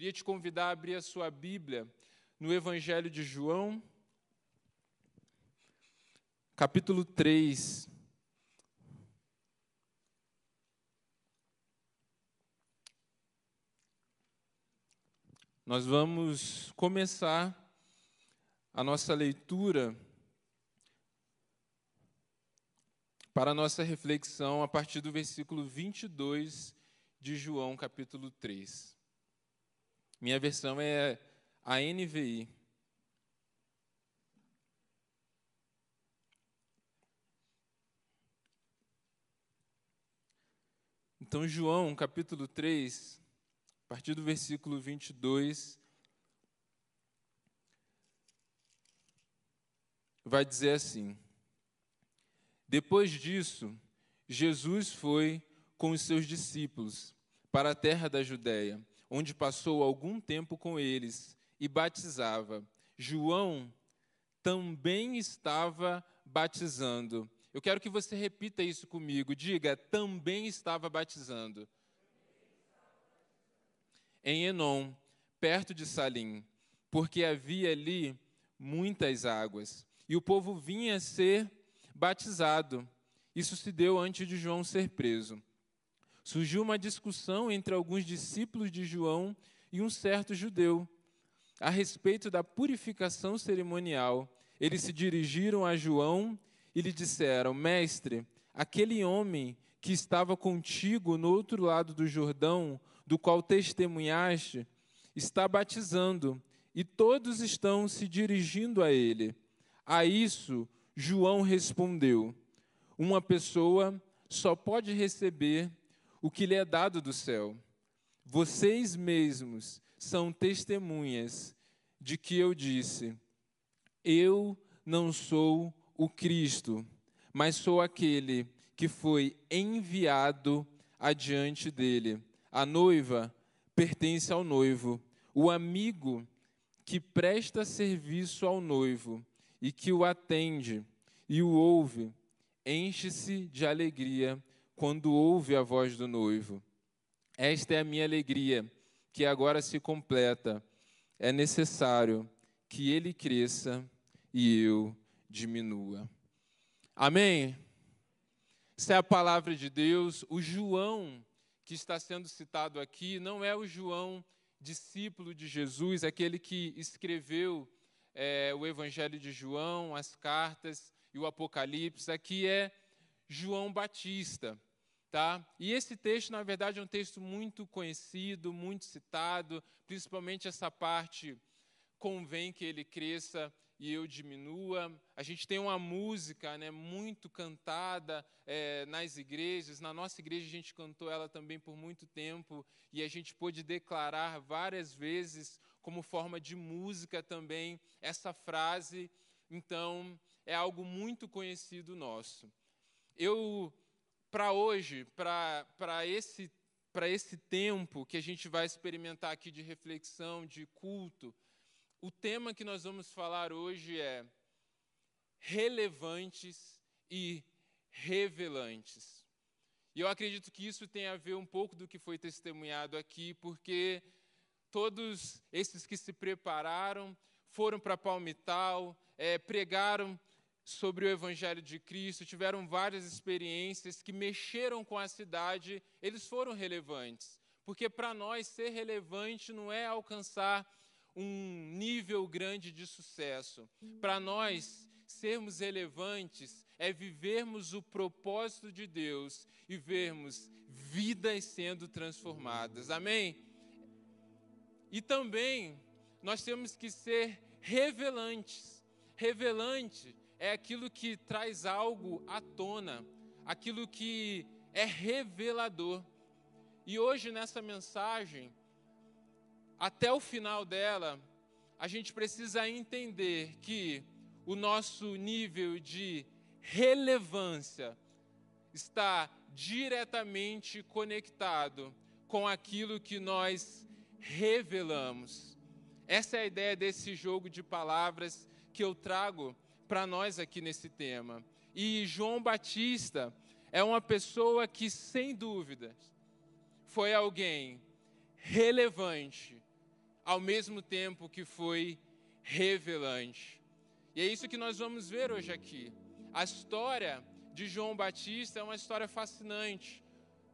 Queria te convidar a abrir a sua Bíblia no Evangelho de João, capítulo 3. Nós vamos começar a nossa leitura para a nossa reflexão a partir do versículo 22 de João, capítulo 3. Minha versão é a NVI. Então, João, capítulo 3, a partir do versículo 22, vai dizer assim: Depois disso, Jesus foi com os seus discípulos para a terra da Judéia onde passou algum tempo com eles e batizava. João também estava batizando. Eu quero que você repita isso comigo. Diga, também estava batizando. Em Enom, perto de Salim, porque havia ali muitas águas. E o povo vinha ser batizado. Isso se deu antes de João ser preso surgiu uma discussão entre alguns discípulos de João e um certo judeu a respeito da purificação cerimonial. Eles se dirigiram a João e lhe disseram: Mestre, aquele homem que estava contigo no outro lado do Jordão, do qual testemunhaste, está batizando e todos estão se dirigindo a ele. A isso, João respondeu: Uma pessoa só pode receber o que lhe é dado do céu. Vocês mesmos são testemunhas de que eu disse: Eu não sou o Cristo, mas sou aquele que foi enviado adiante dele. A noiva pertence ao noivo. O amigo que presta serviço ao noivo e que o atende e o ouve, enche-se de alegria quando ouve a voz do noivo. Esta é a minha alegria, que agora se completa. É necessário que ele cresça e eu diminua. Amém? Essa é a palavra de Deus. O João que está sendo citado aqui não é o João discípulo de Jesus, aquele que escreveu é, o Evangelho de João, as cartas e o Apocalipse. Aqui é João Batista. Tá? E esse texto, na verdade, é um texto muito conhecido, muito citado, principalmente essa parte convém que ele cresça e eu diminua. A gente tem uma música né, muito cantada é, nas igrejas. Na nossa igreja a gente cantou ela também por muito tempo e a gente pôde declarar várias vezes como forma de música também essa frase. Então é algo muito conhecido nosso. Eu para hoje, para esse, esse tempo que a gente vai experimentar aqui de reflexão, de culto, o tema que nós vamos falar hoje é relevantes e revelantes. E eu acredito que isso tem a ver um pouco do que foi testemunhado aqui, porque todos esses que se prepararam foram para Palmital, é, pregaram sobre o Evangelho de Cristo, tiveram várias experiências que mexeram com a cidade, eles foram relevantes. Porque para nós ser relevante não é alcançar um nível grande de sucesso. Para nós sermos relevantes é vivermos o propósito de Deus e vermos vidas sendo transformadas. Amém? E também nós temos que ser revelantes. Revelante é aquilo que traz algo à tona, aquilo que é revelador. E hoje, nessa mensagem, até o final dela, a gente precisa entender que o nosso nível de relevância está diretamente conectado com aquilo que nós revelamos. Essa é a ideia desse jogo de palavras que eu trago para nós aqui nesse tema. E João Batista é uma pessoa que, sem dúvidas, foi alguém relevante ao mesmo tempo que foi revelante. E é isso que nós vamos ver hoje aqui. A história de João Batista é uma história fascinante.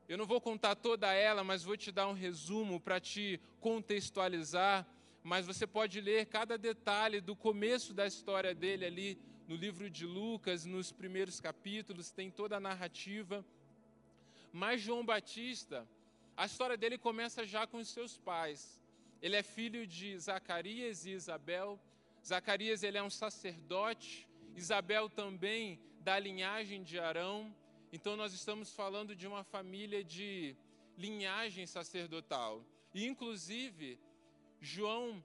Eu não vou contar toda ela, mas vou te dar um resumo para te contextualizar. Mas você pode ler cada detalhe do começo da história dele ali no livro de Lucas, nos primeiros capítulos, tem toda a narrativa. Mas João Batista, a história dele começa já com os seus pais. Ele é filho de Zacarias e Isabel. Zacarias ele é um sacerdote, Isabel também da linhagem de Arão. Então nós estamos falando de uma família de linhagem sacerdotal. E inclusive João,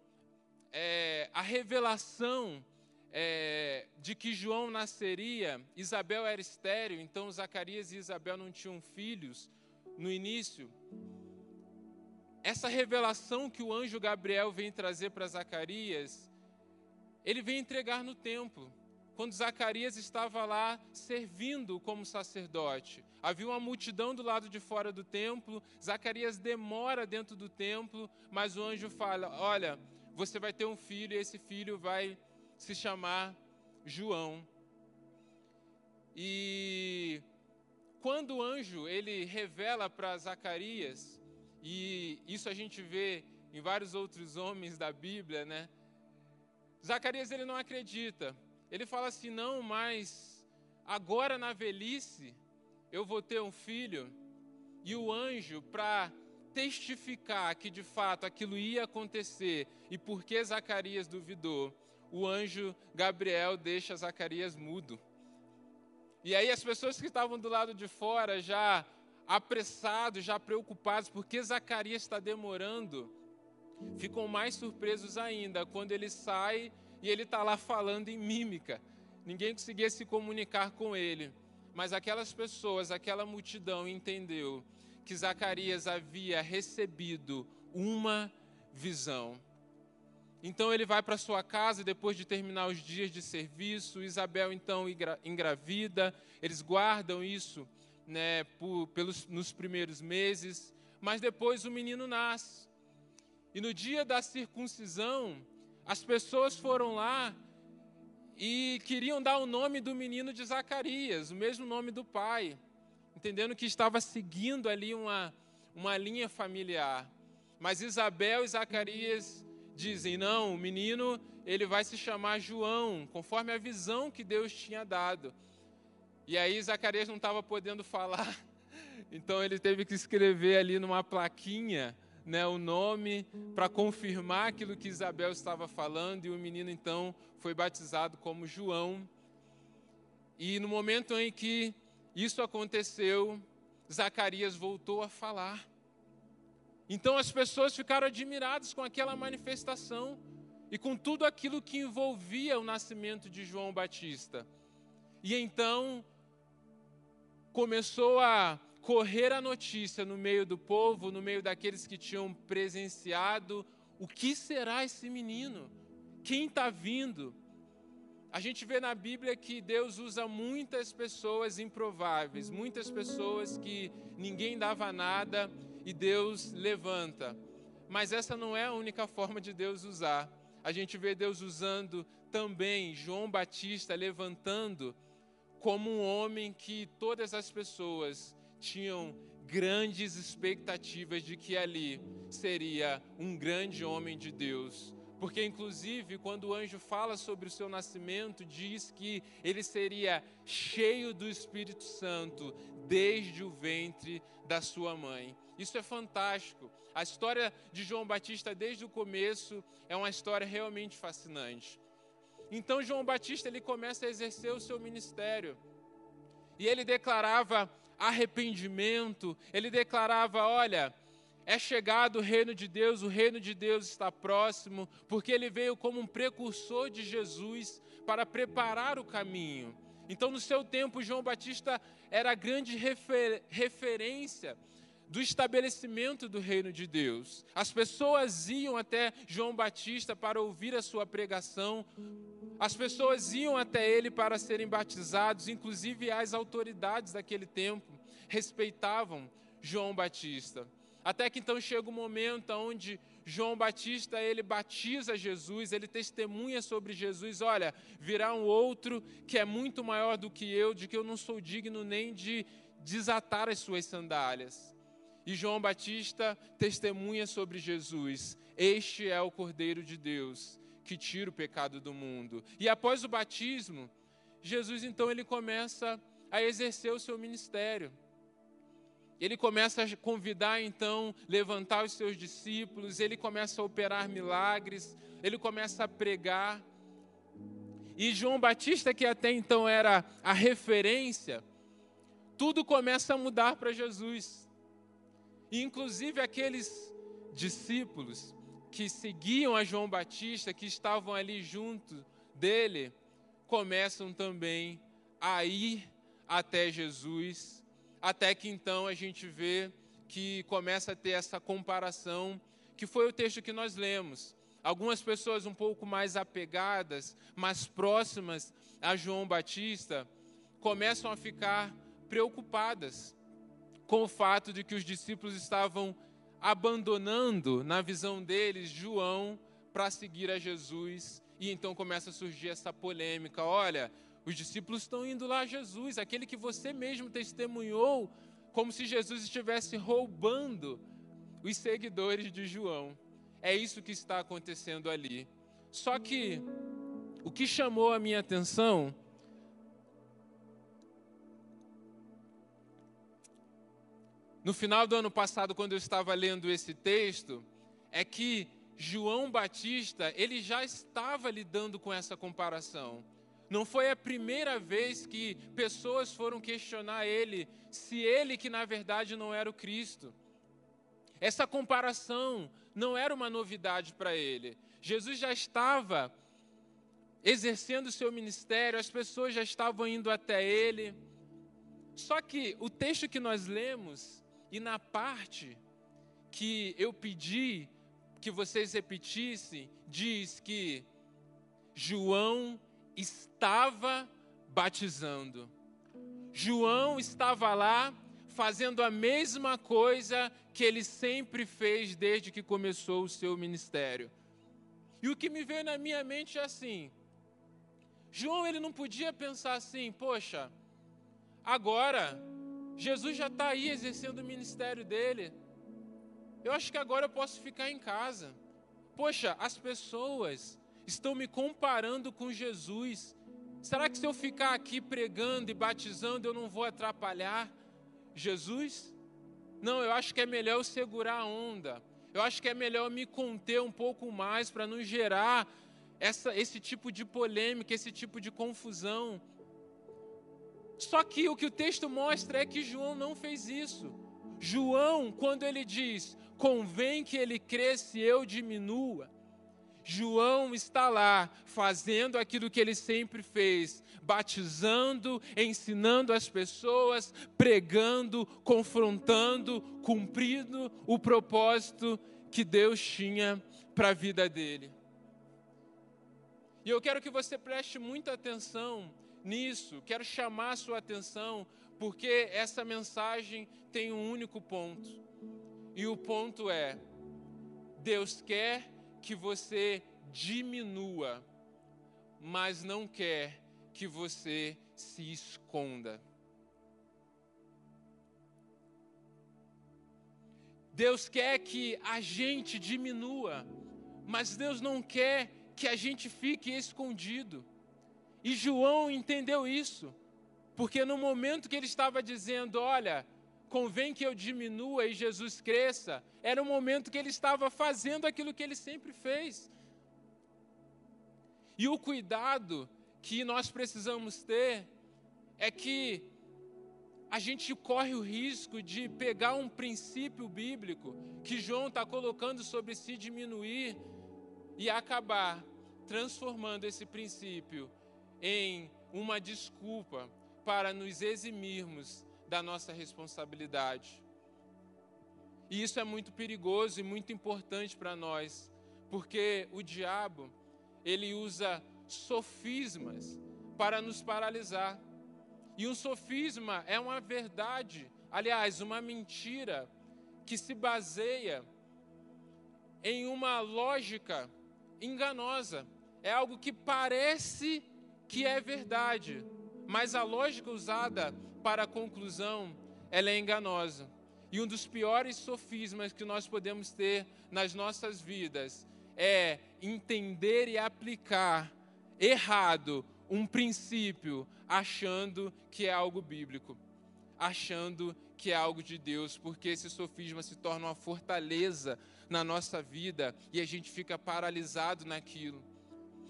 é, a revelação é, de que João nasceria, Isabel era estéreo, então Zacarias e Isabel não tinham filhos no início. Essa revelação que o anjo Gabriel vem trazer para Zacarias ele vem entregar no templo. Quando Zacarias estava lá servindo como sacerdote, havia uma multidão do lado de fora do templo. Zacarias demora dentro do templo, mas o anjo fala: Olha, você vai ter um filho, e esse filho vai se chamar João. E quando o anjo ele revela para Zacarias, e isso a gente vê em vários outros homens da Bíblia, né? Zacarias ele não acredita. Ele fala assim: "Não, mas agora na velhice eu vou ter um filho". E o anjo para testificar que de fato aquilo ia acontecer e porque Zacarias duvidou, o anjo Gabriel deixa Zacarias mudo. E aí as pessoas que estavam do lado de fora já apressados, já preocupados, porque Zacarias está demorando ficam mais surpresos ainda quando ele sai e ele está lá falando em mímica. Ninguém conseguia se comunicar com ele. Mas aquelas pessoas, aquela multidão entendeu que Zacarias havia recebido uma visão. Então ele vai para sua casa depois de terminar os dias de serviço. Isabel então engravida. Eles guardam isso né, por, pelos, nos primeiros meses. Mas depois o menino nasce. E no dia da circuncisão, as pessoas foram lá e queriam dar o nome do menino de Zacarias, o mesmo nome do pai, entendendo que estava seguindo ali uma, uma linha familiar. Mas Isabel e Zacarias dizem: não, o menino ele vai se chamar João, conforme a visão que Deus tinha dado. E aí Zacarias não estava podendo falar, então ele teve que escrever ali numa plaquinha né, o nome para confirmar aquilo que Isabel estava falando, e o menino então foi batizado como João. E no momento em que isso aconteceu, Zacarias voltou a falar. Então as pessoas ficaram admiradas com aquela manifestação e com tudo aquilo que envolvia o nascimento de João Batista. E então começou a correr a notícia no meio do povo, no meio daqueles que tinham presenciado: o que será esse menino? Quem está vindo? A gente vê na Bíblia que Deus usa muitas pessoas improváveis, muitas pessoas que ninguém dava nada e Deus levanta. Mas essa não é a única forma de Deus usar. A gente vê Deus usando também João Batista levantando como um homem que todas as pessoas tinham grandes expectativas de que ali seria um grande homem de Deus. Porque, inclusive, quando o anjo fala sobre o seu nascimento, diz que ele seria cheio do Espírito Santo desde o ventre da sua mãe. Isso é fantástico. A história de João Batista, desde o começo, é uma história realmente fascinante. Então, João Batista ele começa a exercer o seu ministério. E ele declarava arrependimento, ele declarava: olha, é chegado o reino de Deus, o reino de Deus está próximo, porque ele veio como um precursor de Jesus para preparar o caminho. Então, no seu tempo, João Batista era a grande refer referência do estabelecimento do reino de Deus. As pessoas iam até João Batista para ouvir a sua pregação, as pessoas iam até ele para serem batizados, inclusive as autoridades daquele tempo respeitavam João Batista. Até que então chega o momento onde João Batista, ele batiza Jesus, ele testemunha sobre Jesus, olha, virá um outro que é muito maior do que eu, de que eu não sou digno nem de desatar as suas sandálias. E João Batista testemunha sobre Jesus. Este é o Cordeiro de Deus que tira o pecado do mundo. E após o batismo, Jesus então ele começa a exercer o seu ministério. Ele começa a convidar então, levantar os seus discípulos, ele começa a operar milagres, ele começa a pregar. E João Batista, que até então era a referência, tudo começa a mudar para Jesus. E inclusive aqueles discípulos que seguiam a João Batista, que estavam ali junto dele, começam também a ir até Jesus até que então a gente vê que começa a ter essa comparação, que foi o texto que nós lemos. Algumas pessoas um pouco mais apegadas, mais próximas a João Batista, começam a ficar preocupadas com o fato de que os discípulos estavam abandonando, na visão deles, João para seguir a Jesus. E então começa a surgir essa polêmica: olha, os discípulos estão indo lá a Jesus, aquele que você mesmo testemunhou, como se Jesus estivesse roubando os seguidores de João. É isso que está acontecendo ali. Só que o que chamou a minha atenção no final do ano passado, quando eu estava lendo esse texto, é que João Batista, ele já estava lidando com essa comparação. Não foi a primeira vez que pessoas foram questionar ele se ele que na verdade não era o Cristo. Essa comparação não era uma novidade para ele. Jesus já estava exercendo o seu ministério, as pessoas já estavam indo até ele. Só que o texto que nós lemos e na parte que eu pedi que vocês repetissem, diz que João estava batizando. João estava lá fazendo a mesma coisa que ele sempre fez desde que começou o seu ministério. E o que me veio na minha mente é assim: João ele não podia pensar assim, poxa, agora Jesus já está aí exercendo o ministério dele. Eu acho que agora eu posso ficar em casa. Poxa, as pessoas estão me comparando com Jesus. Será que se eu ficar aqui pregando e batizando, eu não vou atrapalhar Jesus? Não, eu acho que é melhor eu segurar a onda. Eu acho que é melhor eu me conter um pouco mais para não gerar essa, esse tipo de polêmica, esse tipo de confusão. Só que o que o texto mostra é que João não fez isso. João, quando ele diz, convém que ele cresça e eu diminua, João está lá fazendo aquilo que ele sempre fez, batizando, ensinando as pessoas, pregando, confrontando, cumprindo o propósito que Deus tinha para a vida dele. E eu quero que você preste muita atenção nisso, quero chamar a sua atenção, porque essa mensagem tem um único ponto. E o ponto é: Deus quer que você diminua, mas não quer que você se esconda. Deus quer que a gente diminua, mas Deus não quer que a gente fique escondido. E João entendeu isso, porque no momento que ele estava dizendo: Olha, convém que eu diminua e Jesus cresça, era o momento que ele estava fazendo aquilo que ele sempre fez. E o cuidado que nós precisamos ter é que a gente corre o risco de pegar um princípio bíblico que João está colocando sobre si diminuir e acabar transformando esse princípio em uma desculpa para nos eximirmos da nossa responsabilidade. E isso é muito perigoso e muito importante para nós, porque o diabo, ele usa sofismas para nos paralisar. E um sofisma é uma verdade, aliás, uma mentira que se baseia em uma lógica enganosa. É algo que parece que é verdade, mas a lógica usada para a conclusão, ela é enganosa. E um dos piores sofismas que nós podemos ter nas nossas vidas é entender e aplicar errado um princípio achando que é algo bíblico, achando que é algo de Deus, porque esse sofisma se torna uma fortaleza na nossa vida e a gente fica paralisado naquilo.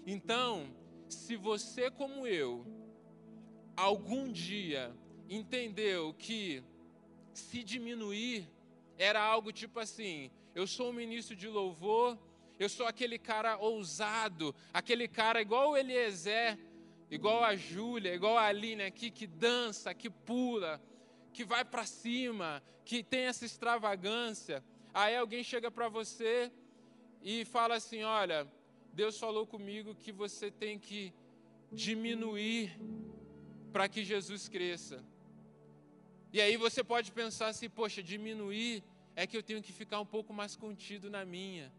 Então, se você, como eu, algum dia entendeu que se diminuir era algo tipo assim: eu sou um ministro de louvor, eu sou aquele cara ousado, aquele cara igual o Eliezer, igual a Júlia, igual a Aline aqui, que dança, que pula, que vai para cima, que tem essa extravagância. Aí alguém chega para você e fala assim: Olha, Deus falou comigo que você tem que diminuir para que Jesus cresça. E aí você pode pensar assim: Poxa, diminuir é que eu tenho que ficar um pouco mais contido na minha.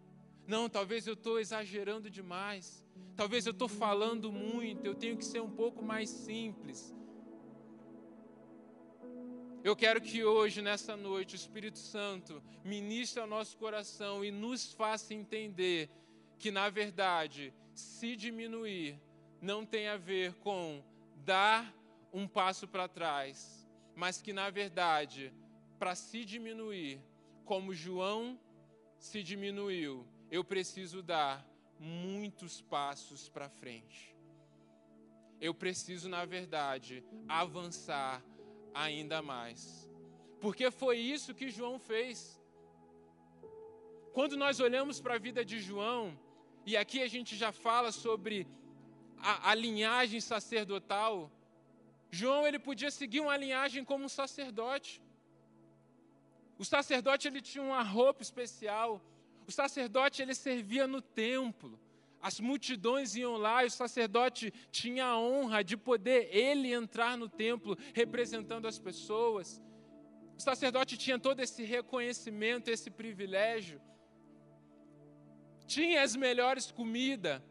Não, talvez eu estou exagerando demais. Talvez eu estou falando muito. Eu tenho que ser um pouco mais simples. Eu quero que hoje, nessa noite, o Espírito Santo ministre ao nosso coração e nos faça entender que, na verdade, se diminuir não tem a ver com dar um passo para trás, mas que, na verdade, para se diminuir, como João se diminuiu, eu preciso dar muitos passos para frente. Eu preciso, na verdade, avançar ainda mais. Porque foi isso que João fez. Quando nós olhamos para a vida de João, e aqui a gente já fala sobre a, a, linhagem sacerdotal, João ele podia seguir uma linhagem como um sacerdote. O sacerdote ele tinha uma roupa especial. O sacerdote ele servia no templo. As multidões iam lá e o sacerdote tinha a honra de poder ele entrar no templo representando as pessoas. O sacerdote tinha todo esse reconhecimento, esse privilégio. Tinha as melhores comidas.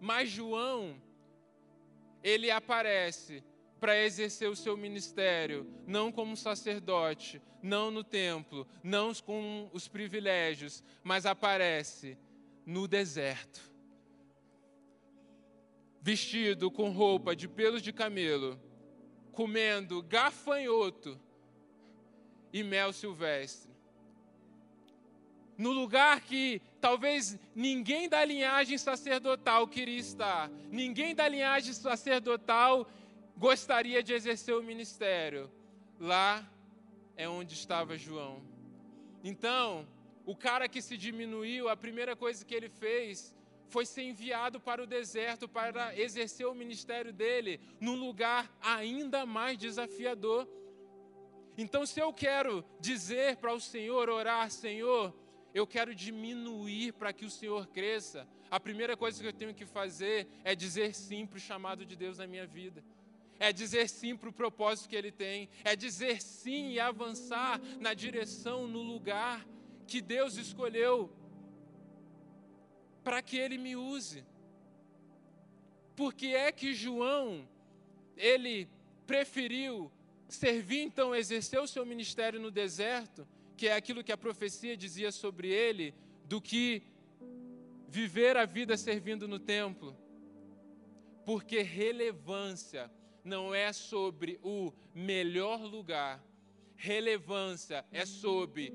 Mas João, ele aparece para exercer o seu ministério, não como sacerdote, não no templo, não com os privilégios, mas aparece no deserto, vestido com roupa de pelos de camelo, comendo gafanhoto e mel silvestre. No lugar que talvez ninguém da linhagem sacerdotal queria estar, ninguém da linhagem sacerdotal gostaria de exercer o ministério. Lá é onde estava João. Então, o cara que se diminuiu, a primeira coisa que ele fez foi ser enviado para o deserto para exercer o ministério dele num lugar ainda mais desafiador. Então, se eu quero dizer para o Senhor, orar, Senhor, eu quero diminuir para que o Senhor cresça, a primeira coisa que eu tenho que fazer é dizer sim para o chamado de Deus na minha vida. É dizer sim para o propósito que Ele tem, é dizer sim e avançar na direção, no lugar que Deus escolheu para que ele me use. Porque é que João, ele preferiu servir, então, exercer o seu ministério no deserto, que é aquilo que a profecia dizia sobre ele, do que viver a vida servindo no templo. Porque relevância não é sobre o melhor lugar, relevância é sobre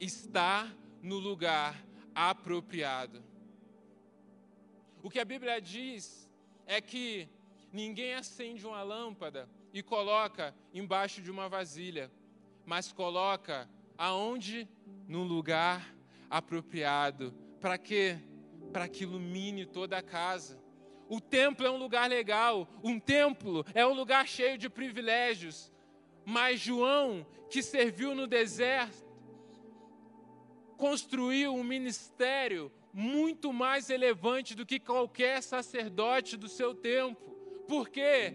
está no lugar apropriado. O que a Bíblia diz é que ninguém acende uma lâmpada e coloca embaixo de uma vasilha, mas coloca aonde? No lugar apropriado. Para quê? Para que ilumine toda a casa. O templo é um lugar legal, um templo é um lugar cheio de privilégios. Mas João, que serviu no deserto, construiu um ministério muito mais relevante do que qualquer sacerdote do seu tempo. Por quê?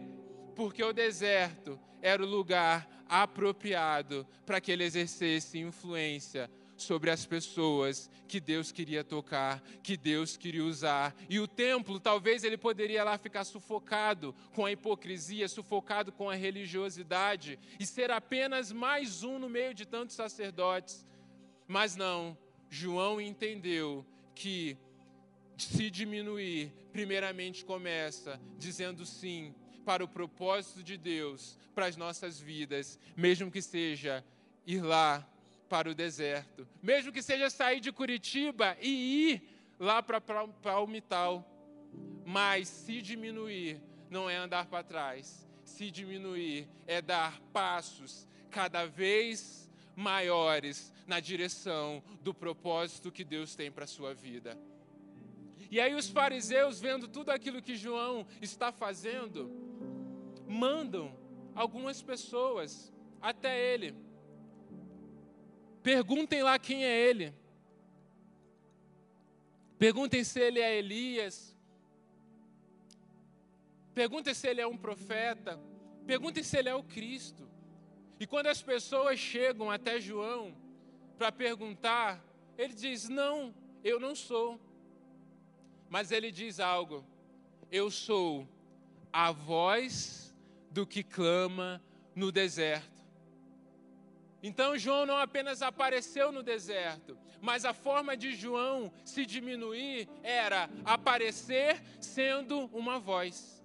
Porque o deserto era o lugar apropriado para que ele exercesse influência sobre as pessoas que Deus queria tocar, que Deus queria usar. E o templo, talvez ele poderia lá ficar sufocado com a hipocrisia, sufocado com a religiosidade e ser apenas mais um no meio de tantos sacerdotes. Mas não, João entendeu que se diminuir, primeiramente começa dizendo sim para o propósito de Deus para as nossas vidas, mesmo que seja ir lá para o deserto, mesmo que seja sair de Curitiba e ir lá para Palmital. Mas se diminuir, não é andar para trás. Se diminuir, é dar passos cada vez maiores na direção do propósito que Deus tem para a sua vida. E aí os fariseus, vendo tudo aquilo que João está fazendo, mandam algumas pessoas até ele. Perguntem lá quem é ele. Perguntem se ele é Elias. Perguntem se ele é um profeta. Perguntem se ele é o Cristo. E quando as pessoas chegam até João para perguntar, ele diz: Não, eu não sou. Mas ele diz algo: Eu sou a voz do que clama no deserto. Então João não apenas apareceu no deserto, mas a forma de João se diminuir era aparecer sendo uma voz.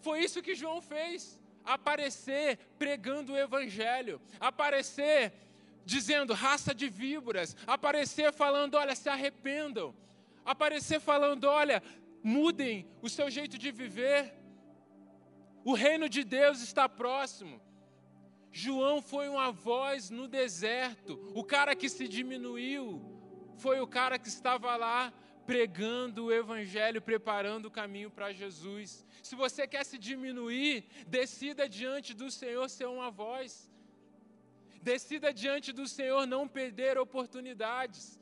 Foi isso que João fez, aparecer pregando o evangelho, aparecer dizendo raça de víboras, aparecer falando, olha, se arrependam, aparecer falando, olha, mudem o seu jeito de viver. O reino de Deus está próximo. João foi uma voz no deserto. O cara que se diminuiu foi o cara que estava lá pregando o evangelho, preparando o caminho para Jesus. Se você quer se diminuir, decida diante do Senhor ser uma voz. Decida diante do Senhor não perder oportunidades.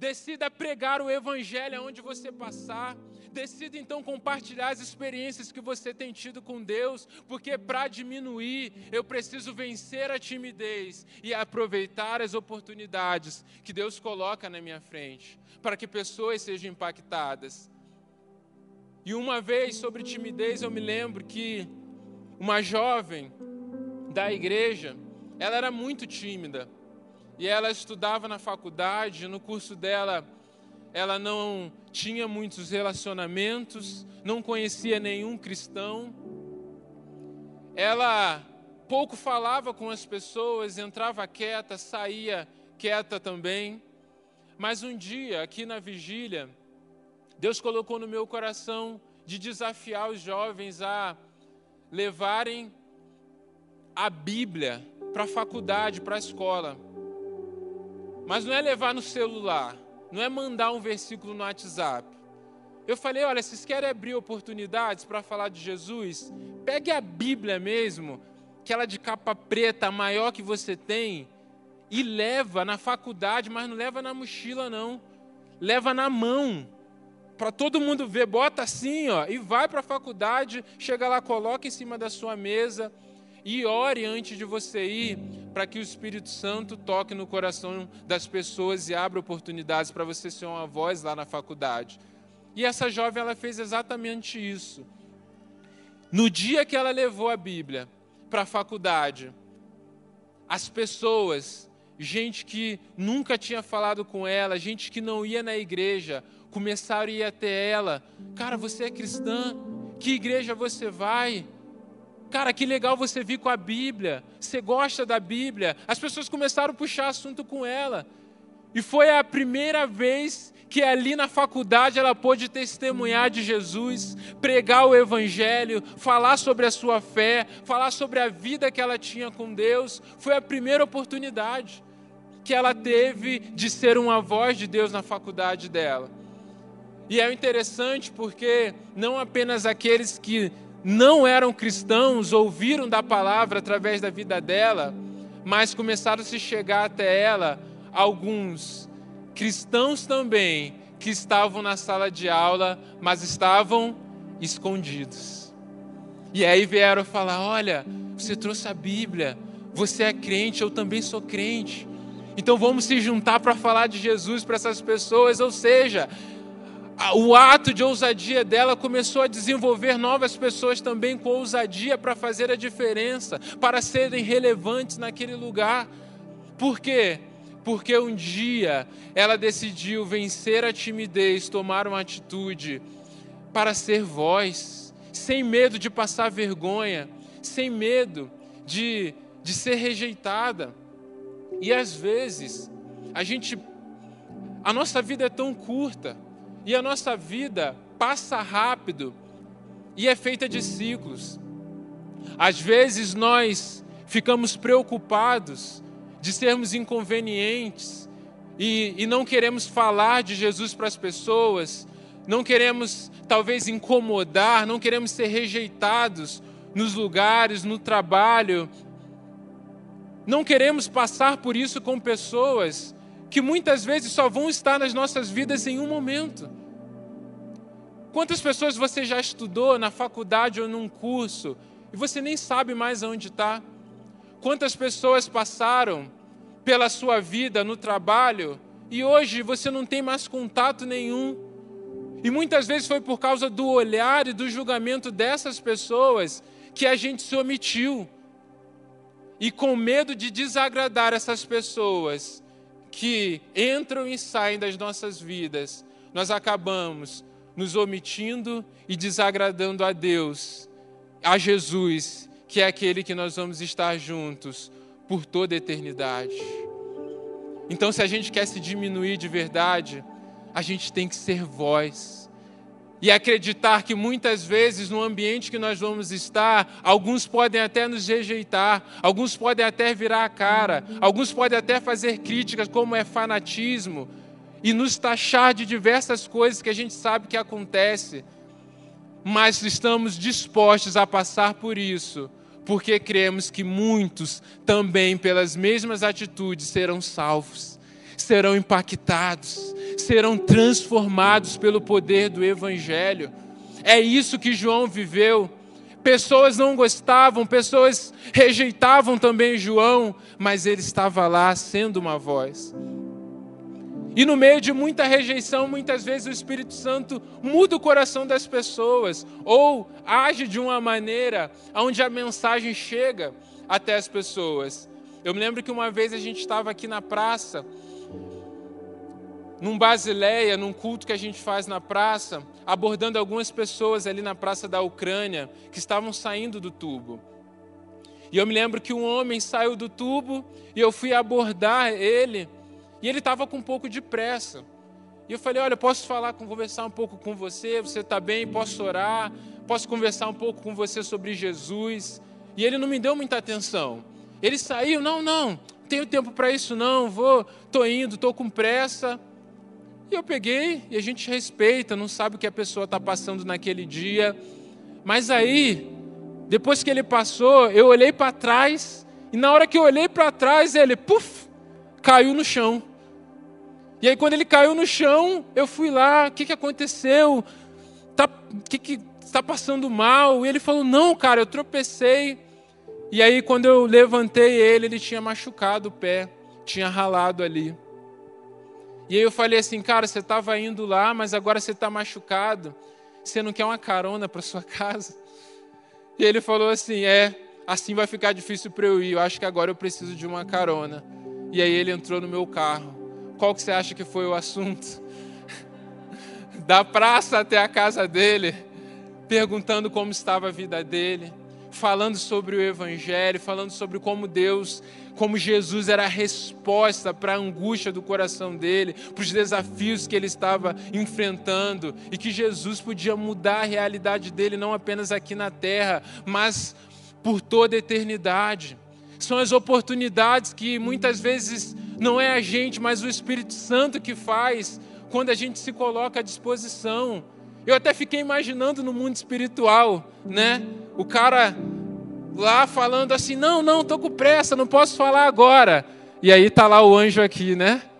Decida pregar o evangelho aonde você passar. Decida então compartilhar as experiências que você tem tido com Deus, porque para diminuir, eu preciso vencer a timidez e aproveitar as oportunidades que Deus coloca na minha frente, para que pessoas sejam impactadas. E uma vez sobre timidez, eu me lembro que uma jovem da igreja, ela era muito tímida. E ela estudava na faculdade, no curso dela ela não tinha muitos relacionamentos, não conhecia nenhum cristão. Ela pouco falava com as pessoas, entrava quieta, saía quieta também. Mas um dia, aqui na vigília, Deus colocou no meu coração de desafiar os jovens a levarem a Bíblia para a faculdade, para a escola. Mas não é levar no celular, não é mandar um versículo no WhatsApp. Eu falei: olha, vocês querem abrir oportunidades para falar de Jesus? Pegue a Bíblia mesmo, aquela de capa preta, maior que você tem, e leva na faculdade, mas não leva na mochila, não. Leva na mão, para todo mundo ver. Bota assim, ó, e vai para a faculdade, chega lá, coloca em cima da sua mesa e ore antes de você ir, para que o Espírito Santo toque no coração das pessoas e abra oportunidades para você ser uma voz lá na faculdade. E essa jovem ela fez exatamente isso. No dia que ela levou a Bíblia para a faculdade, as pessoas, gente que nunca tinha falado com ela, gente que não ia na igreja, começaram a ir até ela. Cara, você é cristã? Que igreja você vai? Cara, que legal você vir com a Bíblia. Você gosta da Bíblia. As pessoas começaram a puxar assunto com ela. E foi a primeira vez que ali na faculdade ela pôde testemunhar de Jesus, pregar o Evangelho, falar sobre a sua fé, falar sobre a vida que ela tinha com Deus. Foi a primeira oportunidade que ela teve de ser uma voz de Deus na faculdade dela. E é interessante porque não apenas aqueles que não eram cristãos, ouviram da palavra através da vida dela, mas começaram a se chegar até ela alguns cristãos também que estavam na sala de aula, mas estavam escondidos. E aí vieram falar: Olha, você trouxe a Bíblia, Você é crente, eu também sou crente. Então vamos se juntar para falar de Jesus para essas pessoas. Ou seja, o ato de ousadia dela começou a desenvolver novas pessoas também com ousadia para fazer a diferença, para serem relevantes naquele lugar. Por quê? Porque um dia ela decidiu vencer a timidez, tomar uma atitude para ser voz, sem medo de passar vergonha, sem medo de, de ser rejeitada. E às vezes, a gente. A nossa vida é tão curta e a nossa vida passa rápido e é feita de ciclos. Às vezes nós ficamos preocupados de sermos inconvenientes e, e não queremos falar de Jesus para as pessoas, não queremos talvez incomodar, não queremos ser rejeitados nos lugares, no trabalho, não queremos passar por isso com pessoas que muitas vezes só vão estar nas nossas vidas em um momento. Quantas pessoas você já estudou na faculdade ou num curso e você nem sabe mais aonde está? Quantas pessoas passaram pela sua vida no trabalho e hoje você não tem mais contato nenhum? E muitas vezes foi por causa do olhar e do julgamento dessas pessoas que a gente se omitiu. E com medo de desagradar essas pessoas, que entram e saem das nossas vidas, nós acabamos nos omitindo e desagradando a Deus, a Jesus, que é aquele que nós vamos estar juntos por toda a eternidade. Então, se a gente quer se diminuir de verdade, a gente tem que ser voz e acreditar que muitas vezes no ambiente que nós vamos estar, alguns podem até nos rejeitar, alguns podem até virar a cara, alguns podem até fazer críticas, como é fanatismo, e nos taxar de diversas coisas que a gente sabe que acontece, mas estamos dispostos a passar por isso, porque cremos que muitos também, pelas mesmas atitudes, serão salvos serão impactados, serão transformados pelo poder do Evangelho. É isso que João viveu. Pessoas não gostavam, pessoas rejeitavam também João, mas ele estava lá sendo uma voz. E no meio de muita rejeição, muitas vezes o Espírito Santo muda o coração das pessoas, ou age de uma maneira onde a mensagem chega até as pessoas. Eu me lembro que uma vez a gente estava aqui na praça num Basileia, num culto que a gente faz na praça, abordando algumas pessoas ali na praça da Ucrânia que estavam saindo do tubo. E eu me lembro que um homem saiu do tubo e eu fui abordar ele e ele estava com um pouco de pressa. E eu falei: Olha, posso falar, conversar um pouco com você? Você está bem? Posso orar? Posso conversar um pouco com você sobre Jesus? E ele não me deu muita atenção. Ele saiu: Não, não, tenho tempo para isso não. Vou, tô indo, tô com pressa. E eu peguei, e a gente respeita, não sabe o que a pessoa está passando naquele dia. Mas aí, depois que ele passou, eu olhei para trás, e na hora que eu olhei para trás, ele, puf, caiu no chão. E aí, quando ele caiu no chão, eu fui lá, o que, que aconteceu? Tá, que, que está passando mal? E ele falou: Não, cara, eu tropecei. E aí, quando eu levantei ele, ele tinha machucado o pé, tinha ralado ali. E aí eu falei assim, cara, você estava indo lá, mas agora você está machucado. Você não quer uma carona para sua casa? E ele falou assim, é, assim vai ficar difícil para eu ir. Eu acho que agora eu preciso de uma carona. E aí ele entrou no meu carro. Qual que você acha que foi o assunto? Da praça até a casa dele, perguntando como estava a vida dele, falando sobre o evangelho, falando sobre como Deus como Jesus era a resposta para a angústia do coração dele, para os desafios que ele estava enfrentando, e que Jesus podia mudar a realidade dele, não apenas aqui na terra, mas por toda a eternidade. São as oportunidades que muitas vezes não é a gente, mas o Espírito Santo que faz quando a gente se coloca à disposição. Eu até fiquei imaginando no mundo espiritual, né? O cara lá falando assim: não, não, estou com pressa, não posso falar agora. E aí está lá o anjo aqui, né?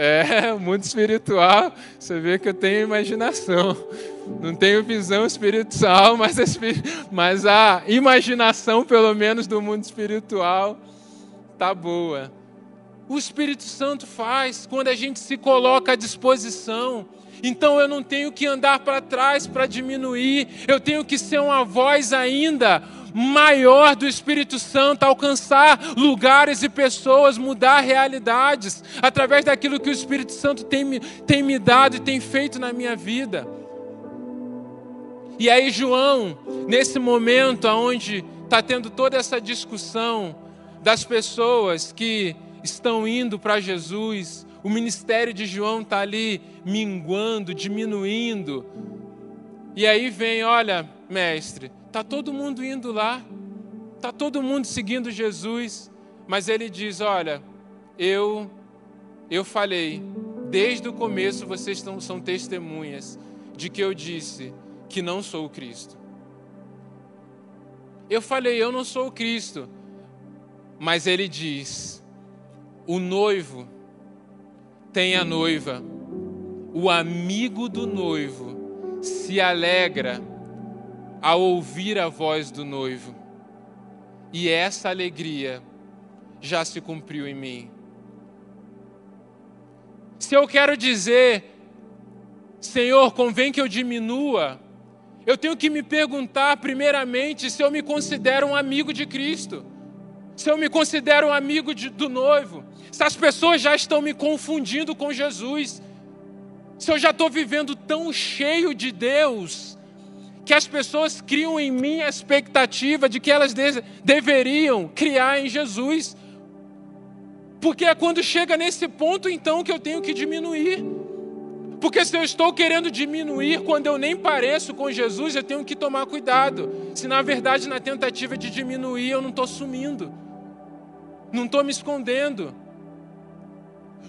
É, mundo espiritual, você vê que eu tenho imaginação. Não tenho visão espiritual, mas a, mas a imaginação, pelo menos, do mundo espiritual tá boa. O Espírito Santo faz quando a gente se coloca à disposição. Então eu não tenho que andar para trás para diminuir, eu tenho que ser uma voz ainda maior do Espírito Santo, alcançar lugares e pessoas, mudar realidades, através daquilo que o Espírito Santo tem, tem me dado e tem feito na minha vida. E aí, João, nesse momento onde está tendo toda essa discussão das pessoas que estão indo para Jesus, o ministério de João está ali minguando, diminuindo. E aí vem, olha, mestre, tá todo mundo indo lá, tá todo mundo seguindo Jesus, mas ele diz, olha, eu eu falei, desde o começo vocês são, são testemunhas de que eu disse que não sou o Cristo. Eu falei, eu não sou o Cristo. Mas ele diz: o noivo tem a noiva, o amigo do noivo se alegra ao ouvir a voz do noivo, e essa alegria já se cumpriu em mim. Se eu quero dizer, Senhor, convém que eu diminua, eu tenho que me perguntar, primeiramente, se eu me considero um amigo de Cristo, se eu me considero um amigo de, do noivo, se as pessoas já estão me confundindo com Jesus, se eu já estou vivendo tão cheio de Deus, que as pessoas criam em mim a expectativa de que elas de deveriam criar em Jesus. Porque é quando chega nesse ponto então que eu tenho que diminuir. Porque se eu estou querendo diminuir quando eu nem pareço com Jesus, eu tenho que tomar cuidado. Se na verdade na tentativa de diminuir eu não estou sumindo, não estou me escondendo.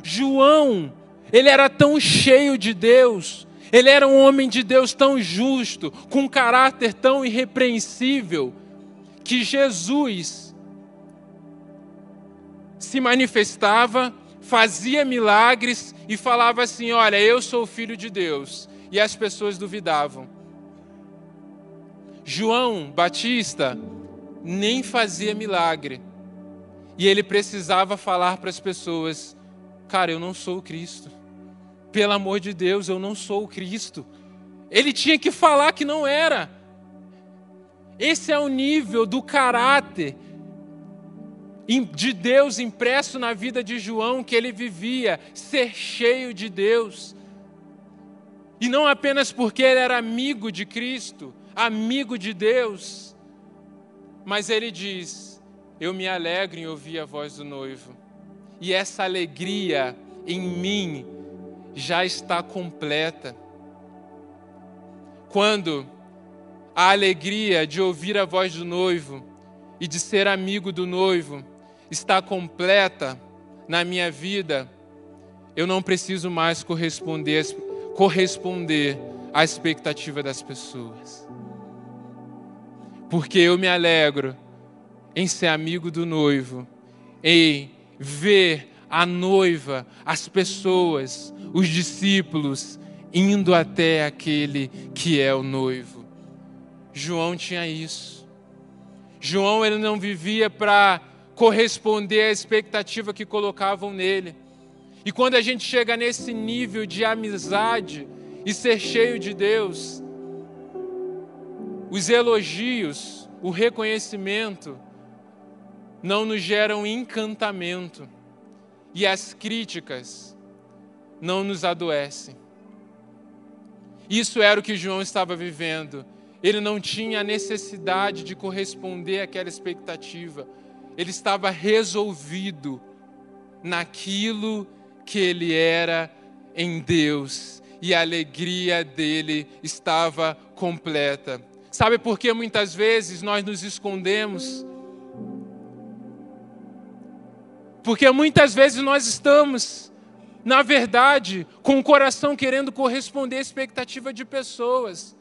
João, ele era tão cheio de Deus, ele era um homem de Deus tão justo, com um caráter tão irrepreensível, que Jesus se manifestava fazia milagres e falava assim: Olha, eu sou o filho de Deus. E as pessoas duvidavam. João Batista nem fazia milagre. E ele precisava falar para as pessoas: Cara, eu não sou o Cristo. Pelo amor de Deus, eu não sou o Cristo. Ele tinha que falar que não era. Esse é o nível do caráter de Deus impresso na vida de João que ele vivia, ser cheio de Deus. E não apenas porque ele era amigo de Cristo, amigo de Deus, mas ele diz: Eu me alegro em ouvir a voz do noivo, e essa alegria em mim já está completa. Quando a alegria de ouvir a voz do noivo e de ser amigo do noivo está completa na minha vida, eu não preciso mais corresponder, corresponder à expectativa das pessoas. Porque eu me alegro em ser amigo do noivo, em ver a noiva, as pessoas, os discípulos indo até aquele que é o noivo. João tinha isso. João ele não vivia para corresponder à expectativa que colocavam nele. E quando a gente chega nesse nível de amizade e ser cheio de Deus, os elogios, o reconhecimento não nos geram encantamento e as críticas não nos adoecem. Isso era o que João estava vivendo. Ele não tinha a necessidade de corresponder àquela expectativa ele estava resolvido naquilo que ele era em Deus e a alegria dele estava completa. Sabe por que muitas vezes nós nos escondemos? Porque muitas vezes nós estamos, na verdade, com o coração querendo corresponder à expectativa de pessoas,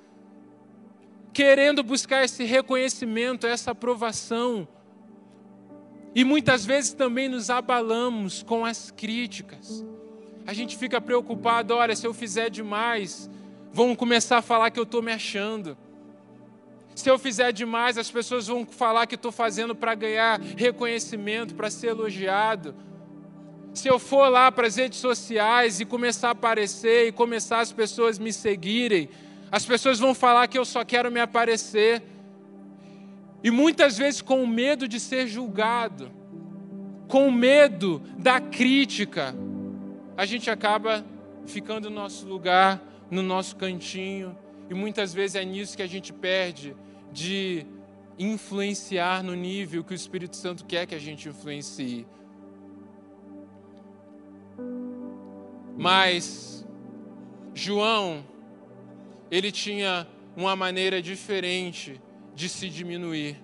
querendo buscar esse reconhecimento, essa aprovação e muitas vezes também nos abalamos com as críticas. a gente fica preocupado, olha, se eu fizer demais, vão começar a falar que eu estou me achando. Se eu fizer demais, as pessoas vão falar que estou fazendo para ganhar reconhecimento, para ser elogiado. Se eu for lá para as redes sociais e começar a aparecer e começar as pessoas me seguirem, as pessoas vão falar que eu só quero me aparecer. E muitas vezes com medo de ser julgado, com medo da crítica, a gente acaba ficando no nosso lugar, no nosso cantinho, e muitas vezes é nisso que a gente perde de influenciar no nível que o Espírito Santo quer que a gente influencie. Mas João, ele tinha uma maneira diferente de se diminuir,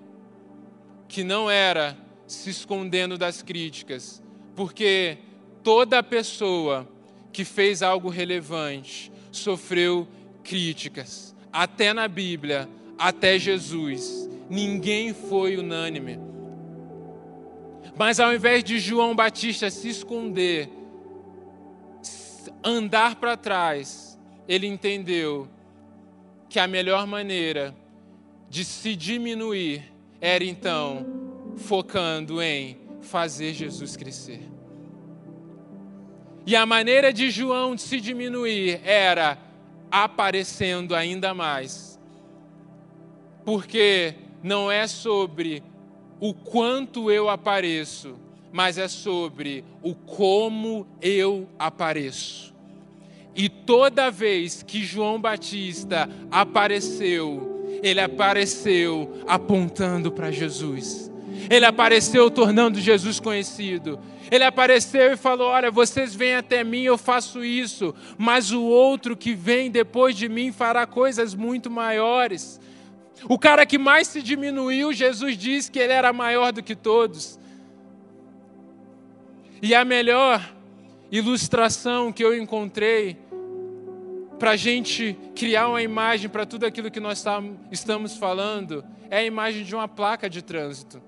que não era se escondendo das críticas, porque toda pessoa que fez algo relevante sofreu críticas, até na Bíblia, até Jesus. Ninguém foi unânime. Mas ao invés de João Batista se esconder, andar para trás, ele entendeu que a melhor maneira de se diminuir era então focando em fazer Jesus crescer. E a maneira de João de se diminuir era aparecendo ainda mais. Porque não é sobre o quanto eu apareço, mas é sobre o como eu apareço. E toda vez que João Batista apareceu, ele apareceu apontando para Jesus. Ele apareceu tornando Jesus conhecido. Ele apareceu e falou: Olha, vocês vêm até mim, eu faço isso, mas o outro que vem depois de mim fará coisas muito maiores. O cara que mais se diminuiu, Jesus disse que ele era maior do que todos. E a melhor ilustração que eu encontrei para a gente criar uma imagem para tudo aquilo que nós estamos falando, é a imagem de uma placa de trânsito.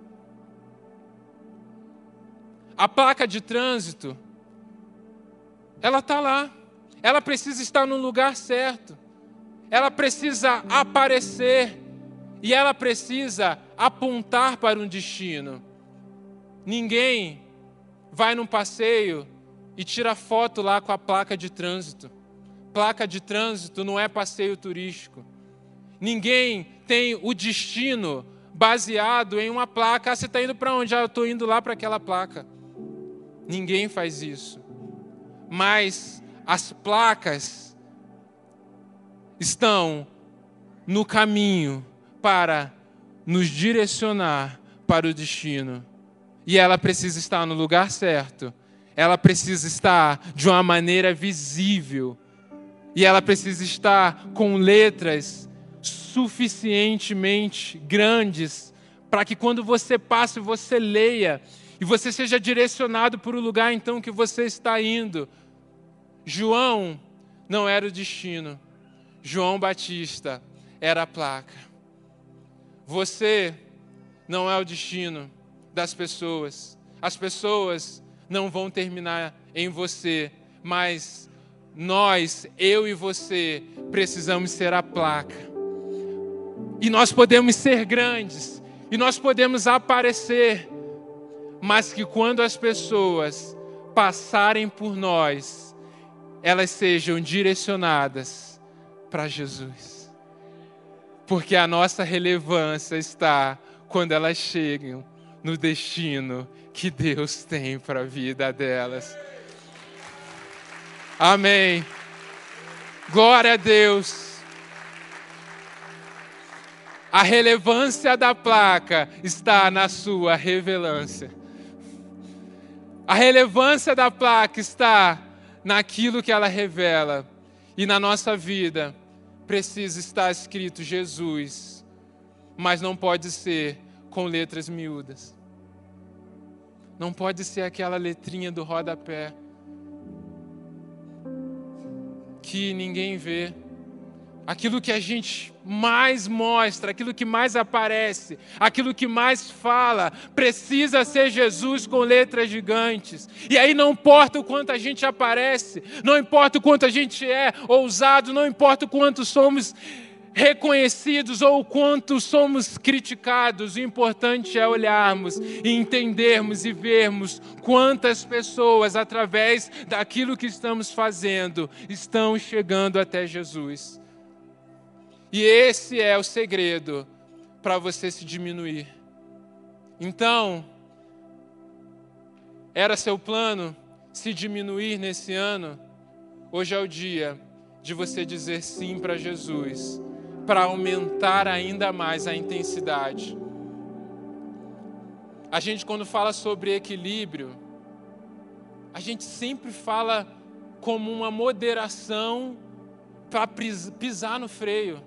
A placa de trânsito, ela está lá, ela precisa estar no lugar certo, ela precisa aparecer e ela precisa apontar para um destino. Ninguém vai num passeio e tira foto lá com a placa de trânsito placa de trânsito não é passeio turístico. Ninguém tem o destino baseado em uma placa. Ah, você está indo para onde? Ah, eu estou indo lá para aquela placa. Ninguém faz isso. Mas as placas estão no caminho para nos direcionar para o destino. E ela precisa estar no lugar certo. Ela precisa estar de uma maneira visível e ela precisa estar com letras suficientemente grandes para que quando você passe, você leia e você seja direcionado para o lugar então que você está indo. João não era o destino. João Batista era a placa. Você não é o destino das pessoas. As pessoas não vão terminar em você, mas nós, eu e você, precisamos ser a placa. E nós podemos ser grandes, e nós podemos aparecer, mas que quando as pessoas passarem por nós, elas sejam direcionadas para Jesus. Porque a nossa relevância está quando elas chegam no destino que Deus tem para a vida delas. Amém. Glória a Deus. A relevância da placa está na sua revelância. A relevância da placa está naquilo que ela revela. E na nossa vida precisa estar escrito Jesus, mas não pode ser com letras miúdas. Não pode ser aquela letrinha do rodapé que ninguém vê, aquilo que a gente mais mostra, aquilo que mais aparece, aquilo que mais fala, precisa ser Jesus com letras gigantes. E aí não importa o quanto a gente aparece, não importa o quanto a gente é ousado, não importa o quanto somos reconhecidos ou o quanto somos criticados, o importante é olharmos e entendermos e vermos quantas pessoas, através daquilo que estamos fazendo, estão chegando até Jesus. E esse é o segredo para você se diminuir. Então, era seu plano se diminuir nesse ano? Hoje é o dia de você dizer sim para Jesus para aumentar ainda mais a intensidade. A gente, quando fala sobre equilíbrio, a gente sempre fala como uma moderação para pisar no freio.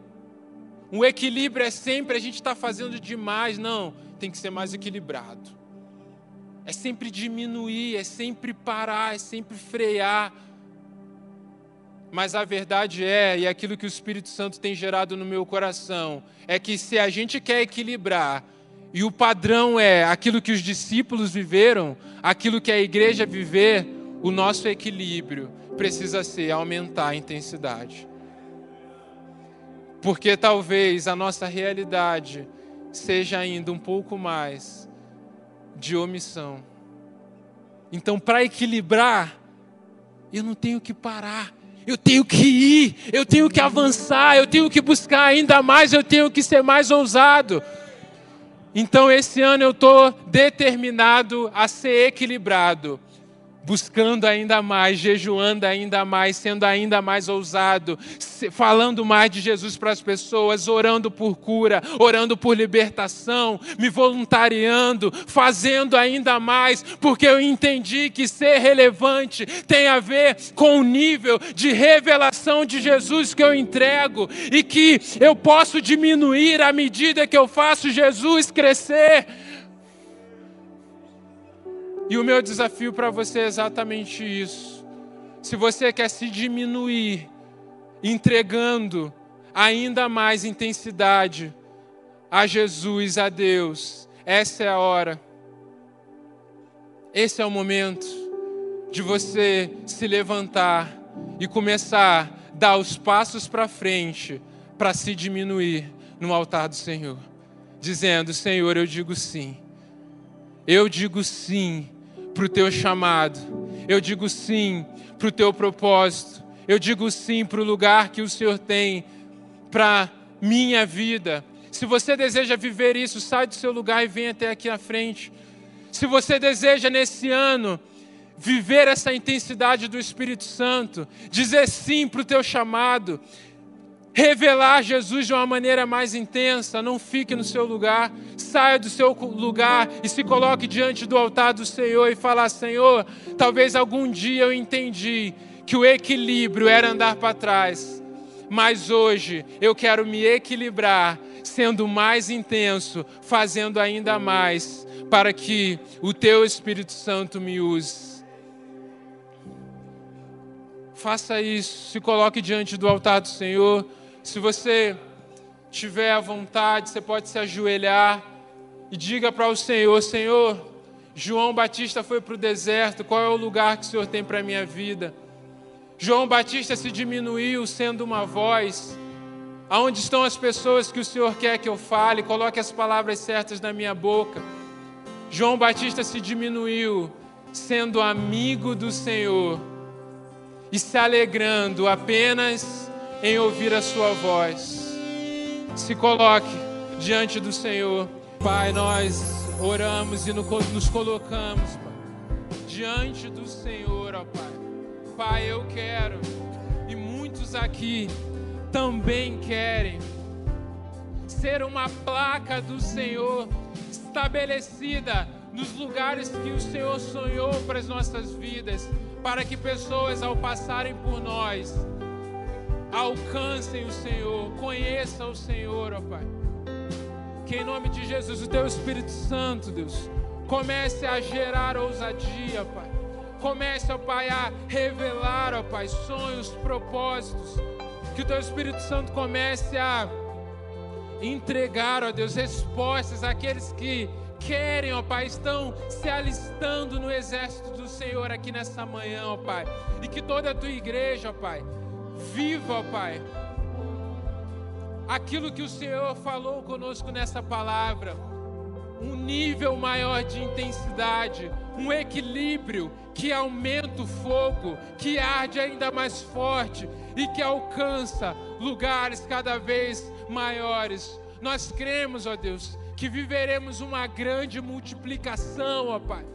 Um equilíbrio é sempre a gente está fazendo demais, não, tem que ser mais equilibrado. É sempre diminuir, é sempre parar, é sempre frear mas a verdade é, e é aquilo que o Espírito Santo tem gerado no meu coração, é que se a gente quer equilibrar, e o padrão é aquilo que os discípulos viveram, aquilo que a igreja viver, o nosso equilíbrio precisa ser aumentar a intensidade. Porque talvez a nossa realidade seja ainda um pouco mais de omissão. Então, para equilibrar, eu não tenho que parar eu tenho que ir, eu tenho que avançar, eu tenho que buscar ainda mais, eu tenho que ser mais ousado. Então, esse ano eu estou determinado a ser equilibrado buscando ainda mais, jejuando ainda mais, sendo ainda mais ousado, falando mais de Jesus para as pessoas, orando por cura, orando por libertação, me voluntariando, fazendo ainda mais, porque eu entendi que ser relevante tem a ver com o nível de revelação de Jesus que eu entrego e que eu posso diminuir à medida que eu faço Jesus crescer. E o meu desafio para você é exatamente isso. Se você quer se diminuir, entregando ainda mais intensidade a Jesus, a Deus, essa é a hora. Esse é o momento de você se levantar e começar a dar os passos para frente para se diminuir no altar do Senhor, dizendo: Senhor, eu digo sim. Eu digo sim para o teu chamado. Eu digo sim para o teu propósito. Eu digo sim para o lugar que o Senhor tem para minha vida. Se você deseja viver isso, sai do seu lugar e vem até aqui à frente. Se você deseja nesse ano viver essa intensidade do Espírito Santo, dizer sim para o teu chamado, revelar Jesus de uma maneira mais intensa, não fique no seu lugar, saia do seu lugar e se coloque diante do altar do Senhor e falar: Senhor, talvez algum dia eu entendi que o equilíbrio era andar para trás, mas hoje eu quero me equilibrar, sendo mais intenso, fazendo ainda mais, para que o Teu Espírito Santo me use. Faça isso, se coloque diante do altar do Senhor. Se você tiver a vontade, você pode se ajoelhar e diga para o Senhor: Senhor, João Batista foi para o deserto, qual é o lugar que o Senhor tem para a minha vida? João Batista se diminuiu sendo uma voz. Aonde estão as pessoas que o Senhor quer que eu fale? Coloque as palavras certas na minha boca. João Batista se diminuiu sendo amigo do Senhor e se alegrando apenas em ouvir a Sua voz. Se coloque diante do Senhor. Pai, nós oramos e nos colocamos, Pai, diante do Senhor, ó Pai. Pai, eu quero, e muitos aqui também querem, ser uma placa do Senhor estabelecida nos lugares que o Senhor sonhou para as nossas vidas, para que pessoas, ao passarem por nós, alcancem o Senhor, conheçam o Senhor, ó Pai. Que em nome de Jesus, o Teu Espírito Santo, Deus, comece a gerar ousadia, Pai. Comece, ó Pai, a revelar, ó Pai, sonhos, propósitos Que o teu Espírito Santo comece a entregar, ó Deus, respostas àqueles que querem, ó Pai, estão se alistando no exército do Senhor aqui nessa manhã, ó Pai. E que toda a tua igreja, ó Pai, viva, ó Pai, aquilo que o Senhor falou conosco nessa palavra. Um nível maior de intensidade, um equilíbrio que aumenta o fogo, que arde ainda mais forte e que alcança lugares cada vez maiores. Nós cremos, ó Deus, que viveremos uma grande multiplicação, ó Pai.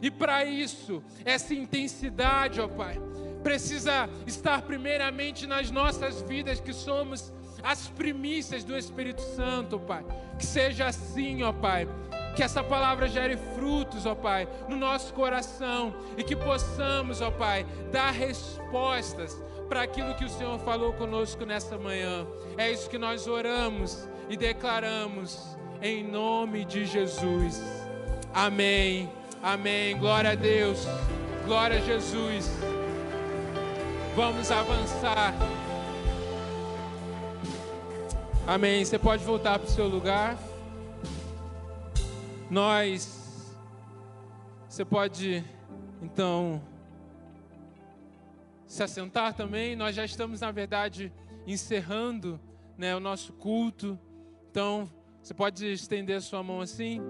E para isso, essa intensidade, ó Pai, precisa estar primeiramente nas nossas vidas, que somos as primícias do Espírito Santo, Pai. Que seja assim, ó Pai. Que essa palavra gere frutos, ó Pai, no nosso coração e que possamos, ó Pai, dar respostas para aquilo que o Senhor falou conosco nessa manhã. É isso que nós oramos e declaramos em nome de Jesus. Amém. Amém. Glória a Deus. Glória a Jesus. Vamos avançar. Amém. Você pode voltar para o seu lugar. Nós. Você pode, então, se assentar também. Nós já estamos, na verdade, encerrando né, o nosso culto. Então, você pode estender a sua mão assim?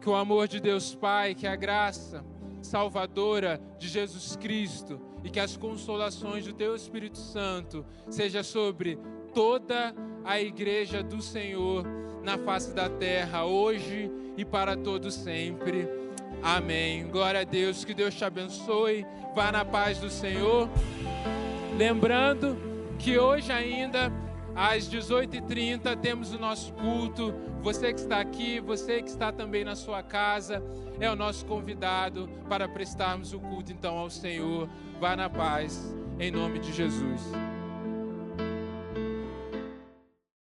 Que o amor de Deus Pai, que a graça salvadora de Jesus Cristo e que as consolações do Teu Espírito Santo seja sobre toda a igreja do Senhor na face da terra, hoje e para todo sempre. Amém. Glória a Deus, que Deus te abençoe. Vá na paz do Senhor. Lembrando que hoje ainda às 18h30 temos o nosso culto. Você que está aqui, você que está também na sua casa, é o nosso convidado para prestarmos o culto então ao Senhor. Vá na paz, em nome de Jesus.